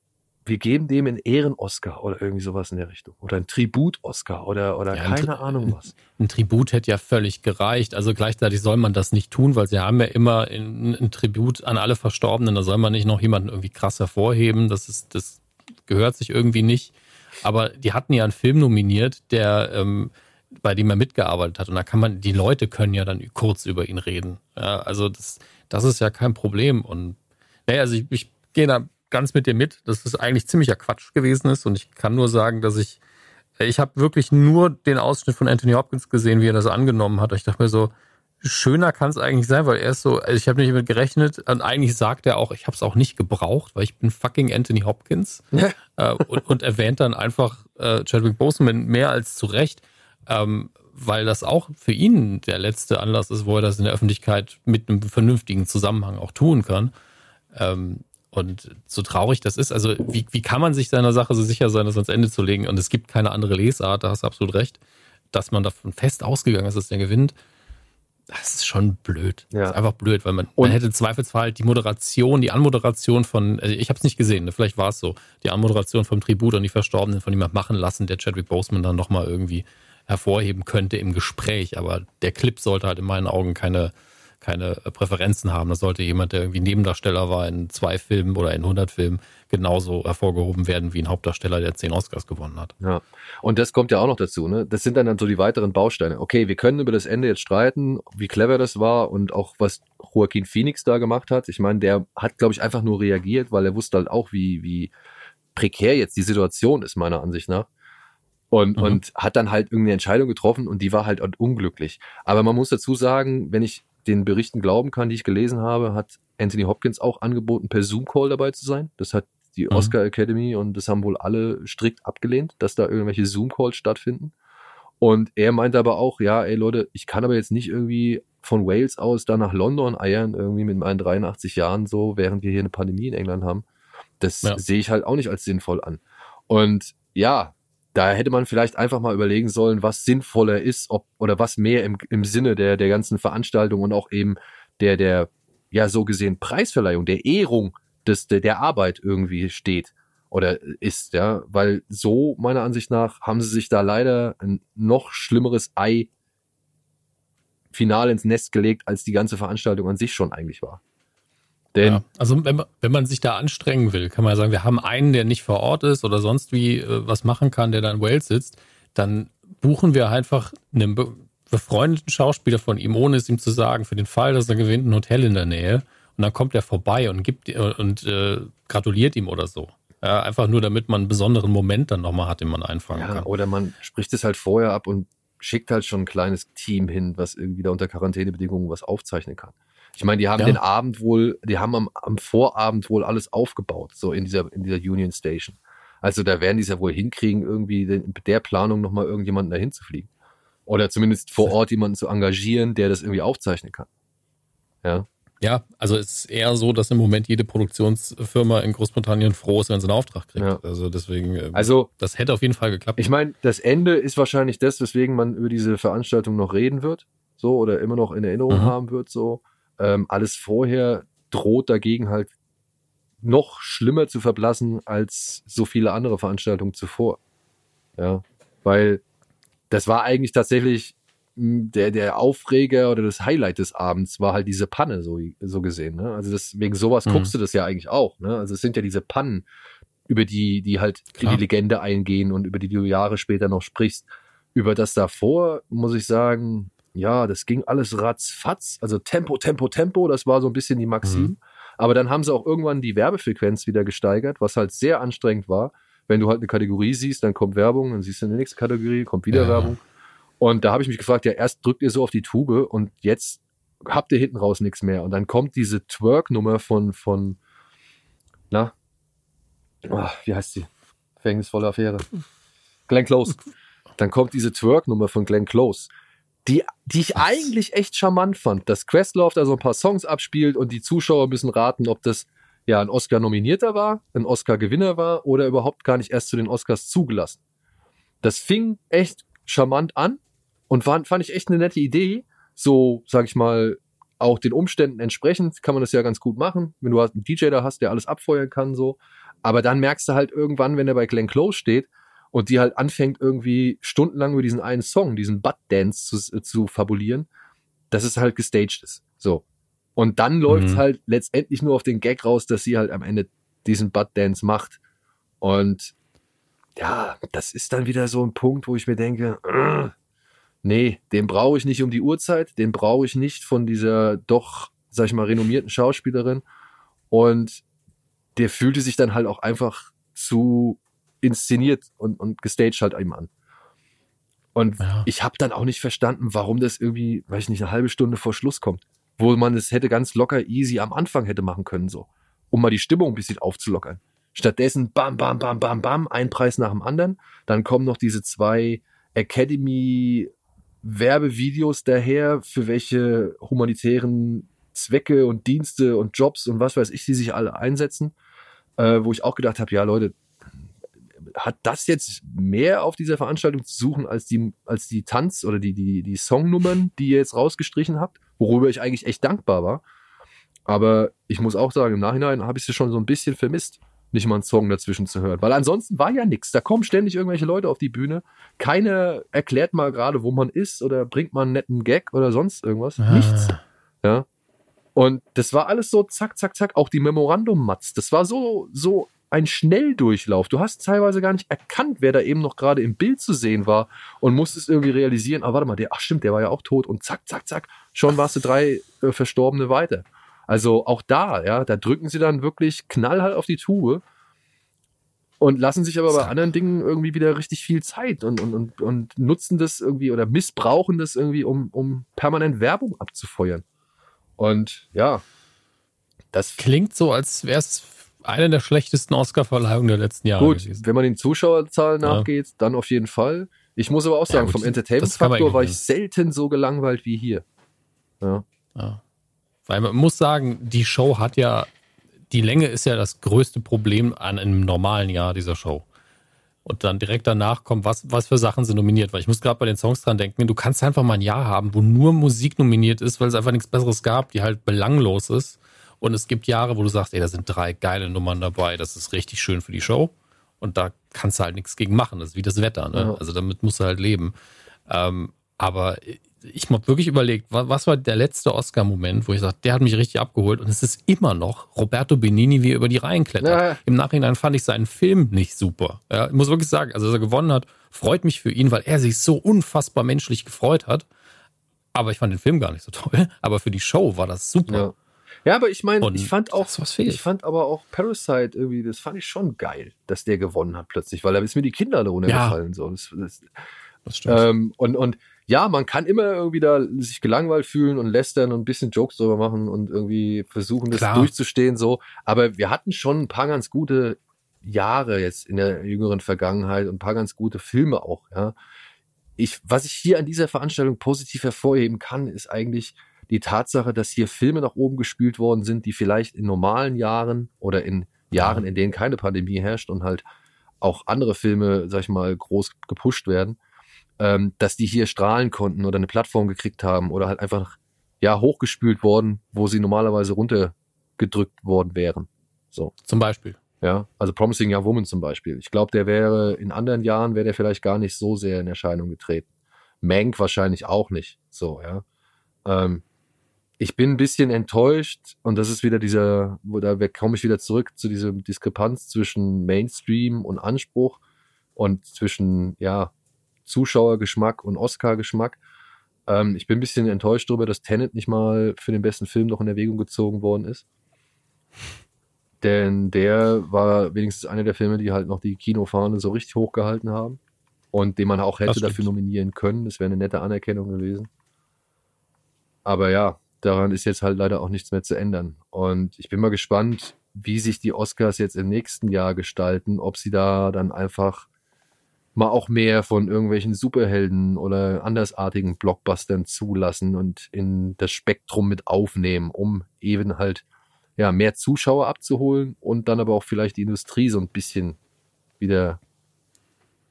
wir geben dem einen Ehren-Oscar oder irgendwie sowas in der Richtung. Oder ein Tribut-Oscar oder, oder ja, keine Ahnung was. Ein Tribut hätte ja völlig gereicht. Also gleichzeitig soll man das nicht tun, weil sie haben ja immer ein Tribut an alle Verstorbenen. Da soll man nicht noch jemanden irgendwie krass hervorheben. Das ist, das gehört sich irgendwie nicht. Aber die hatten ja einen Film nominiert, der, ähm, bei dem er mitgearbeitet hat. Und da kann man, die Leute können ja dann kurz über ihn reden. Ja, also das, das ist ja kein Problem. Und naja, also ich, ich gehe da ganz mit dir mit, dass es eigentlich ziemlicher Quatsch gewesen ist. Und ich kann nur sagen, dass ich, ich habe wirklich nur den Ausschnitt von Anthony Hopkins gesehen, wie er das angenommen hat. Ich dachte mir so, schöner kann es eigentlich sein, weil er ist so, also ich habe nicht damit gerechnet und eigentlich sagt er auch, ich habe es auch nicht gebraucht, weil ich bin fucking Anthony Hopkins äh, und, und, erwähnt dann einfach äh, Chadwick Boseman mehr als zu Recht, ähm, weil das auch für ihn der letzte Anlass ist, wo er das in der Öffentlichkeit mit einem vernünftigen Zusammenhang auch tun kann. Ähm, und so traurig das ist, also wie, wie kann man sich seiner Sache so sicher sein, das ans Ende zu legen? Und es gibt keine andere Lesart, da hast du absolut recht, dass man davon fest ausgegangen ist, dass der gewinnt. Das ist schon blöd. Ja. Das ist einfach blöd, weil man, man hätte Zweifelsfall die Moderation, die Anmoderation von, also ich habe es nicht gesehen, ne, vielleicht war es so, die Anmoderation vom Tribut und die Verstorbenen von jemand machen lassen, der Chadwick Boseman dann nochmal irgendwie hervorheben könnte im Gespräch. Aber der Clip sollte halt in meinen Augen keine, keine Präferenzen haben. Das sollte jemand, der irgendwie Nebendarsteller war in zwei Filmen oder in 100 Filmen, genauso hervorgehoben werden wie ein Hauptdarsteller, der zehn Oscars gewonnen hat. Ja, und das kommt ja auch noch dazu. Ne? Das sind dann, dann so die weiteren Bausteine. Okay, wir können über das Ende jetzt streiten, wie clever das war und auch was Joaquin Phoenix da gemacht hat. Ich meine, der hat, glaube ich, einfach nur reagiert, weil er wusste halt auch, wie, wie prekär jetzt die Situation ist, meiner Ansicht nach. Und, mhm. und hat dann halt irgendeine Entscheidung getroffen und die war halt unglücklich. Aber man muss dazu sagen, wenn ich den Berichten glauben kann, die ich gelesen habe, hat Anthony Hopkins auch angeboten, per Zoom-Call dabei zu sein. Das hat die mhm. Oscar Academy und das haben wohl alle strikt abgelehnt, dass da irgendwelche Zoom-Calls stattfinden. Und er meinte aber auch, ja, ey Leute, ich kann aber jetzt nicht irgendwie von Wales aus da nach London eiern, irgendwie mit meinen 83 Jahren so, während wir hier eine Pandemie in England haben. Das ja. sehe ich halt auch nicht als sinnvoll an. Und ja, da hätte man vielleicht einfach mal überlegen sollen, was sinnvoller ist, ob oder was mehr im, im Sinne der, der ganzen Veranstaltung und auch eben der, der, ja, so gesehen Preisverleihung, der Ehrung des, der, der Arbeit irgendwie steht oder ist, ja, weil so meiner Ansicht nach haben sie sich da leider ein noch schlimmeres Ei final ins Nest gelegt, als die ganze Veranstaltung an sich schon eigentlich war. Denn ja, also wenn man, wenn man sich da anstrengen will, kann man sagen, wir haben einen, der nicht vor Ort ist oder sonst wie äh, was machen kann, der da in Wales sitzt, dann buchen wir einfach einen befreundeten Schauspieler von ihm, ohne es ihm zu sagen, für den Fall, dass er gewinnt, ein Hotel in der Nähe. Und dann kommt er vorbei und gibt äh, und äh, gratuliert ihm oder so. Ja, einfach nur, damit man einen besonderen Moment dann nochmal hat, den man einfangen ja, kann. Oder man spricht es halt vorher ab und schickt halt schon ein kleines Team hin, was irgendwie da unter Quarantänebedingungen was aufzeichnen kann. Ich meine, die haben ja. den Abend wohl, die haben am, am, Vorabend wohl alles aufgebaut, so in dieser, in dieser Union Station. Also da werden die es ja wohl hinkriegen, irgendwie in der Planung nochmal irgendjemanden dahin zu fliegen. Oder zumindest vor Ort jemanden zu engagieren, der das irgendwie aufzeichnen kann. Ja. Ja, also es ist eher so, dass im Moment jede Produktionsfirma in Großbritannien froh ist, wenn sie einen Auftrag kriegt. Ja. Also deswegen, ähm, also das hätte auf jeden Fall geklappt. Ich meine, das Ende ist wahrscheinlich das, weswegen man über diese Veranstaltung noch reden wird, so oder immer noch in Erinnerung mhm. haben wird, so. Ähm, alles vorher droht dagegen halt noch schlimmer zu verblassen als so viele andere Veranstaltungen zuvor. Ja, weil das war eigentlich tatsächlich der, der Aufreger oder das Highlight des Abends war halt diese Panne, so, so gesehen. Ne? Also das, wegen sowas mhm. guckst du das ja eigentlich auch. Ne? Also es sind ja diese Pannen, über die, die halt Klar. in die Legende eingehen und über die du Jahre später noch sprichst. Über das davor, muss ich sagen, ja, das ging alles ratzfatz. Also Tempo, Tempo, Tempo, das war so ein bisschen die Maxim. Mhm. Aber dann haben sie auch irgendwann die Werbefrequenz wieder gesteigert, was halt sehr anstrengend war. Wenn du halt eine Kategorie siehst, dann kommt Werbung, dann siehst du eine nächste Kategorie, kommt wieder ja. Werbung. Und da habe ich mich gefragt, ja, erst drückt ihr so auf die Tube und jetzt habt ihr hinten raus nichts mehr. Und dann kommt diese Twerk-Nummer von, von, na, oh, wie heißt sie? Verhängnisvolle Affäre. Glenn Close. Dann kommt diese Twerk-Nummer von Glenn Close die, die ich Was? eigentlich echt charmant fand, dass Questlove da so ein paar Songs abspielt und die Zuschauer müssen raten, ob das ja ein Oscar-Nominierter war, ein Oscar-Gewinner war oder überhaupt gar nicht erst zu den Oscars zugelassen. Das fing echt charmant an und war, fand ich echt eine nette Idee. So, sag ich mal, auch den Umständen entsprechend kann man das ja ganz gut machen, wenn du halt einen DJ da hast, der alles abfeuern kann, so. Aber dann merkst du halt irgendwann, wenn er bei Glenn Close steht und die halt anfängt irgendwie stundenlang über diesen einen Song, diesen Butt Dance zu, zu fabulieren, dass es halt gestaged ist. So. Und dann läuft es mhm. halt letztendlich nur auf den Gag raus, dass sie halt am Ende diesen Butt Dance macht. Und ja, das ist dann wieder so ein Punkt, wo ich mir denke, äh, nee, den brauche ich nicht um die Uhrzeit, den brauche ich nicht von dieser doch, sag ich mal, renommierten Schauspielerin. Und der fühlte sich dann halt auch einfach zu inszeniert und, und gestaged halt eben an. Und ja. ich habe dann auch nicht verstanden, warum das irgendwie, weiß ich nicht, eine halbe Stunde vor Schluss kommt. Wo man es hätte ganz locker easy am Anfang hätte machen können, so. Um mal die Stimmung ein bisschen aufzulockern. Stattdessen bam, bam, bam, bam, bam, ein Preis nach dem anderen. Dann kommen noch diese zwei Academy Werbevideos daher, für welche humanitären Zwecke und Dienste und Jobs und was weiß ich, die sich alle einsetzen. Äh, wo ich auch gedacht habe, ja Leute, hat das jetzt mehr auf dieser Veranstaltung zu suchen als die, als die Tanz- oder die, die, die Songnummern, die ihr jetzt rausgestrichen habt, worüber ich eigentlich echt dankbar war. Aber ich muss auch sagen, im Nachhinein habe ich sie schon so ein bisschen vermisst nicht mal einen Song dazwischen zu hören. Weil ansonsten war ja nichts. Da kommen ständig irgendwelche Leute auf die Bühne. Keiner erklärt mal gerade, wo man ist oder bringt mal einen netten Gag oder sonst irgendwas. Ah. Nichts. Ja. Und das war alles so zack, zack, zack. Auch die Memorandum-Mats. Das war so, so ein Schnelldurchlauf. Du hast teilweise gar nicht erkannt, wer da eben noch gerade im Bild zu sehen war und musstest irgendwie realisieren, ah, warte mal, der, ach stimmt, der war ja auch tot und zack, zack, zack, schon warst du drei äh, Verstorbene weiter. Also auch da, ja, da drücken sie dann wirklich knallhart auf die Tube und lassen sich aber bei anderen Dingen irgendwie wieder richtig viel Zeit und, und, und, und nutzen das irgendwie oder missbrauchen das irgendwie, um, um permanent Werbung abzufeuern. Und ja, das klingt so, als wäre es eine der schlechtesten Oscar-Verleihungen der letzten Jahre. Gut, gewesen. wenn man den Zuschauerzahlen ja. nachgeht, dann auf jeden Fall. Ich muss aber auch sagen, ja, vom Entertainment-Faktor war ich selten so gelangweilt wie hier. Ja. ja. Weil man muss sagen, die Show hat ja, die Länge ist ja das größte Problem an einem normalen Jahr dieser Show. Und dann direkt danach kommt, was, was für Sachen sind nominiert. Weil ich muss gerade bei den Songs dran denken, du kannst einfach mal ein Jahr haben, wo nur Musik nominiert ist, weil es einfach nichts Besseres gab, die halt belanglos ist. Und es gibt Jahre, wo du sagst, ey, da sind drei geile Nummern dabei, das ist richtig schön für die Show. Und da kannst du halt nichts gegen machen. Das ist wie das Wetter, ne? Ja. Also damit musst du halt leben. Ähm, aber ich habe wirklich überlegt, was war der letzte Oscar-Moment, wo ich sage, der hat mich richtig abgeholt und es ist immer noch Roberto Benini, wie er über die Reihen klettert. Ja. Im Nachhinein fand ich seinen Film nicht super. Ja, ich muss wirklich sagen, also dass er gewonnen hat, freut mich für ihn, weil er sich so unfassbar menschlich gefreut hat. Aber ich fand den Film gar nicht so toll. Aber für die Show war das super. Ja. Ja, aber ich meine, ich fand auch, ich fand aber auch Parasite irgendwie, das fand ich schon geil, dass der gewonnen hat plötzlich, weil da ist mir die Kinder alle runtergefallen. Ja. So. Das, das, das stimmt. Ähm, und, und ja, man kann immer irgendwie da sich gelangweilt fühlen und lästern und ein bisschen Jokes drüber machen und irgendwie versuchen, das Klar. durchzustehen, so. Aber wir hatten schon ein paar ganz gute Jahre jetzt in der jüngeren Vergangenheit und ein paar ganz gute Filme auch, ja. Ich, was ich hier an dieser Veranstaltung positiv hervorheben kann, ist eigentlich die Tatsache, dass hier Filme nach oben gespielt worden sind, die vielleicht in normalen Jahren oder in Jahren, in denen keine Pandemie herrscht und halt auch andere Filme, sag ich mal, groß gepusht werden, ähm, dass die hier strahlen konnten oder eine Plattform gekriegt haben oder halt einfach ja hochgespült worden, wo sie normalerweise runtergedrückt worden wären. So. Zum Beispiel. Ja, also Promising Young Woman zum Beispiel. Ich glaube, der wäre in anderen Jahren wäre der vielleicht gar nicht so sehr in Erscheinung getreten. Mank wahrscheinlich auch nicht. So, ja. Ähm, ich bin ein bisschen enttäuscht und das ist wieder dieser, wo da komme ich wieder zurück zu dieser Diskrepanz zwischen Mainstream und Anspruch und zwischen ja Zuschauergeschmack und Oscar-Geschmack. Ähm, ich bin ein bisschen enttäuscht darüber, dass Tenet nicht mal für den besten Film noch in Erwägung gezogen worden ist. Denn der war wenigstens einer der Filme, die halt noch die Kinofahne so richtig hochgehalten haben. Und den man auch hätte dafür nominieren können. Das wäre eine nette Anerkennung gewesen. Aber ja, daran ist jetzt halt leider auch nichts mehr zu ändern. Und ich bin mal gespannt, wie sich die Oscars jetzt im nächsten Jahr gestalten, ob sie da dann einfach mal auch mehr von irgendwelchen Superhelden oder andersartigen Blockbustern zulassen und in das Spektrum mit aufnehmen, um eben halt ja mehr Zuschauer abzuholen und dann aber auch vielleicht die Industrie so ein bisschen wieder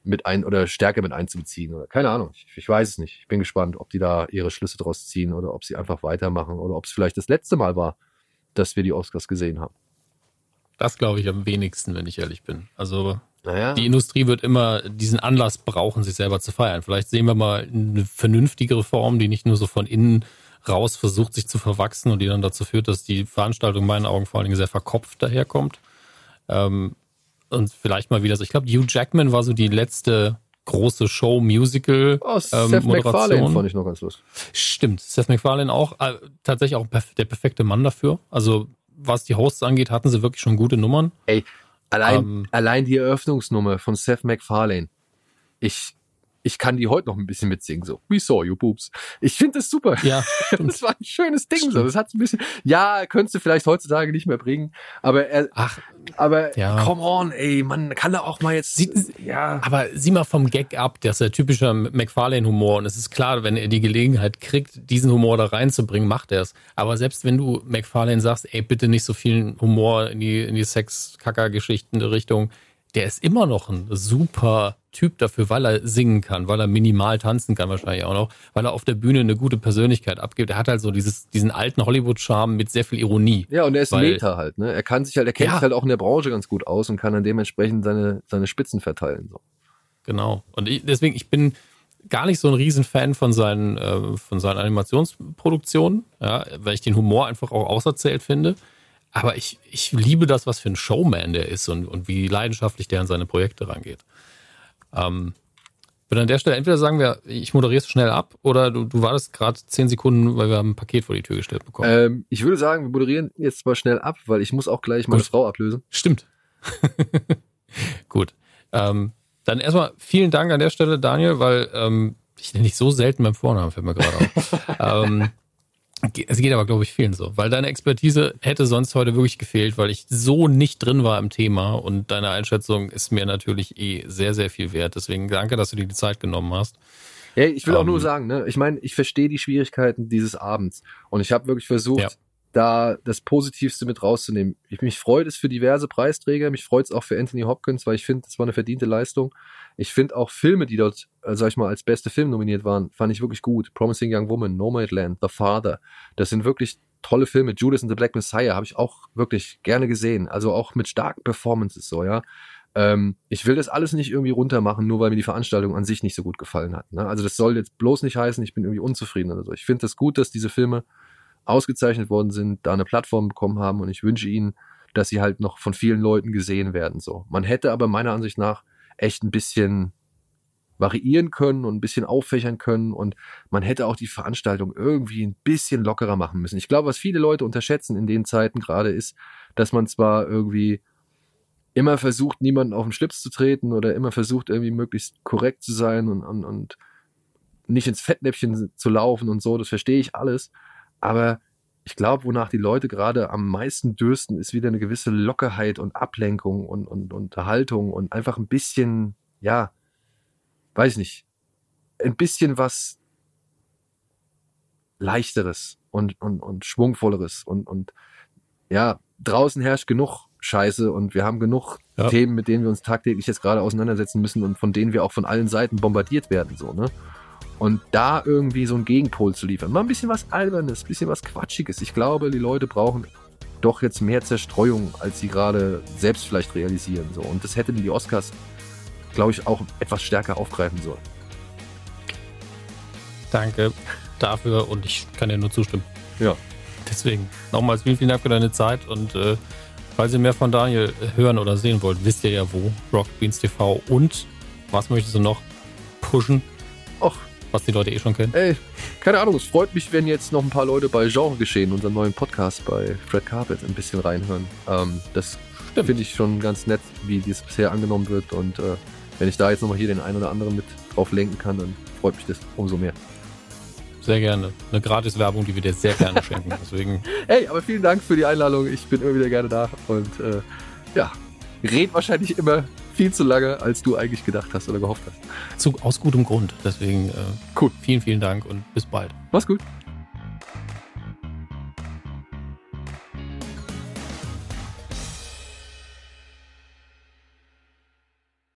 mit ein oder stärker mit einzubeziehen oder keine Ahnung. Ich, ich weiß es nicht. Ich bin gespannt, ob die da ihre Schlüsse draus ziehen oder ob sie einfach weitermachen oder ob es vielleicht das letzte Mal war, dass wir die Oscars gesehen haben. Das glaube ich am wenigsten, wenn ich ehrlich bin. Also Naja. die Industrie wird immer diesen Anlass brauchen, sich selber zu feiern. Vielleicht sehen wir mal eine vernünftigere Form, die nicht nur so von innen raus versucht, sich zu verwachsen und die dann dazu führt, dass die Veranstaltung in meinen Augen vor allen Dingen sehr verkopft daherkommt. Ähm, und vielleicht mal wieder so, ich glaube, Hugh Jackman war so die letzte große Show-Musical. Oh, Seth MacFarlane fand ich noch ganz lustig. Stimmt, Seth MacFarlane auch. Äh, tatsächlich auch der perfekte Mann dafür. Also was die Hosts angeht, hatten sie wirklich schon gute Nummern. Ey, allein, Ähm. allein die Eröffnungsnummer von Seth MacFarlane. Ich, ich kann die heute noch ein bisschen mitsingen, so. We saw you, boobs. Ich finde das super. Ja, Das war ein schönes Ding, so. Das hat ein bisschen, ja, könntest du vielleicht heutzutage nicht mehr bringen, aber er, ach, aber, Ja. come on, ey, man kann da auch mal jetzt, Sieht- ja. Aber sieh mal vom Gag ab, das ist der typische McFarlane-Humor. Und es ist klar, wenn er die Gelegenheit kriegt, diesen Humor da reinzubringen, macht er es. Aber selbst wenn du McFarlane sagst, ey, bitte nicht so viel Humor in die, in die Sex-Kacker-Geschichten-Richtung, der ist immer noch ein super Typ dafür, weil er singen kann, weil er minimal tanzen kann wahrscheinlich auch noch, weil er auf der Bühne eine gute Persönlichkeit abgibt. Er hat halt so dieses, diesen alten Hollywood-Charme mit sehr viel Ironie. Ja, und er ist Weil- Meta halt, ne? Er kann sich halt, er kennt Ja. sich halt auch in der Branche ganz gut aus und kann dann dementsprechend seine, seine Spitzen verteilen, so. Genau. Und ich, deswegen, ich bin gar nicht so ein Riesenfan von seinen, äh, von seinen Animationsproduktionen, ja, weil ich den Humor einfach auch auserzählt finde. Aber ich, ich liebe das, was für ein Showman der ist und, und wie leidenschaftlich der an seine Projekte rangeht. Ähm, würde an der Stelle entweder sagen wir, ich moderiere es schnell ab oder du, du wartest gerade zehn Sekunden, weil wir haben ein Paket vor die Tür gestellt bekommen. Ähm, ich würde sagen, wir moderieren jetzt mal schnell ab, weil ich muss auch gleich meine Gut. Frau ablösen. Stimmt. Gut. Ähm, dann erstmal vielen Dank an der Stelle, Daniel, weil ähm, ich nenne dich so selten beim Vornamen, fällt mir gerade auf. ähm, es geht aber, glaube ich, vielen so, weil deine Expertise hätte sonst heute wirklich gefehlt, weil ich so nicht drin war im Thema und deine Einschätzung ist mir natürlich eh sehr, sehr viel wert. Deswegen danke, dass du dir die Zeit genommen hast. Hey, ich will auch Ähm, nur sagen, ne, ich meine, ich verstehe die Schwierigkeiten dieses Abends und ich habe wirklich versucht, Ja. da das Positivste mit rauszunehmen. Ich, mich freut es für diverse Preisträger, mich freut es auch für Anthony Hopkins, weil ich finde, das war eine verdiente Leistung. Ich finde auch Filme, die dort, sag ich mal, als beste Film nominiert waren, fand ich wirklich gut. Promising Young Woman, Nomadland, The Father, das sind wirklich tolle Filme. Judas and the Black Messiah habe ich auch wirklich gerne gesehen, also auch mit starken Performances so, ja. Ähm, ich will das alles nicht irgendwie runtermachen, nur weil mir die Veranstaltung an sich nicht so gut gefallen hat. Ne? Also das soll jetzt bloß nicht heißen, ich bin irgendwie unzufrieden oder so. Ich finde das gut, dass diese Filme ausgezeichnet worden sind, da eine Plattform bekommen haben und ich wünsche ihnen, dass sie halt noch von vielen Leuten gesehen werden. So, man hätte aber meiner Ansicht nach echt ein bisschen variieren können und ein bisschen auffächern können und man hätte auch die Veranstaltung irgendwie ein bisschen lockerer machen müssen. Ich glaube, was viele Leute unterschätzen in den Zeiten gerade ist, dass man zwar irgendwie immer versucht, niemanden auf den Schlips zu treten oder immer versucht, irgendwie möglichst korrekt zu sein und, und, und nicht ins Fettnäpfchen zu laufen und so, das verstehe ich alles. Aber ich glaube, wonach die Leute gerade am meisten dürsten, ist wieder eine gewisse Lockerheit und Ablenkung und, und, und Unterhaltung und einfach ein bisschen, ja, weiß ich nicht, ein bisschen was leichteres und, und, und schwungvolleres und, und ja, draußen herrscht genug Scheiße und wir haben genug Ja. Themen, mit denen wir uns tagtäglich jetzt gerade auseinandersetzen müssen und von denen wir auch von allen Seiten bombardiert werden, so, ne? Und da irgendwie so einen Gegenpol zu liefern. Mal ein bisschen was Albernes, ein bisschen was Quatschiges. Ich glaube, die Leute brauchen doch jetzt mehr Zerstreuung, als sie gerade selbst vielleicht realisieren, so. Und das hätten die Oscars, glaube ich, auch etwas stärker aufgreifen sollen. Danke dafür und ich kann dir nur zustimmen. Ja. Deswegen nochmals vielen, vielen Dank für deine Zeit und äh, falls ihr mehr von Daniel hören oder sehen wollt, wisst ihr ja wo. Rock Beans TV und was möchtest du noch pushen, Och, was die Leute eh schon kennen? ey, keine Ahnung, es freut mich, wenn jetzt noch ein paar Leute bei Genre geschehen, unserem neuen Podcast bei Fred Carpet, ein bisschen reinhören. Ähm, das finde ich schon ganz nett, wie dies bisher angenommen wird. Und äh, wenn ich da jetzt nochmal hier den einen oder anderen mit drauf lenken kann, dann freut mich das umso mehr. Sehr gerne. Eine Gratis-Werbung, die wir dir sehr gerne schenken. Deswegen Hey, aber vielen Dank für die Einladung. Ich bin immer wieder gerne da. Und äh, ja, red wahrscheinlich immer viel zu lange, als du eigentlich gedacht hast oder gehofft hast. zu, aus gutem Grund. Deswegen äh, Cool. vielen, vielen Dank und bis bald. Mach's gut.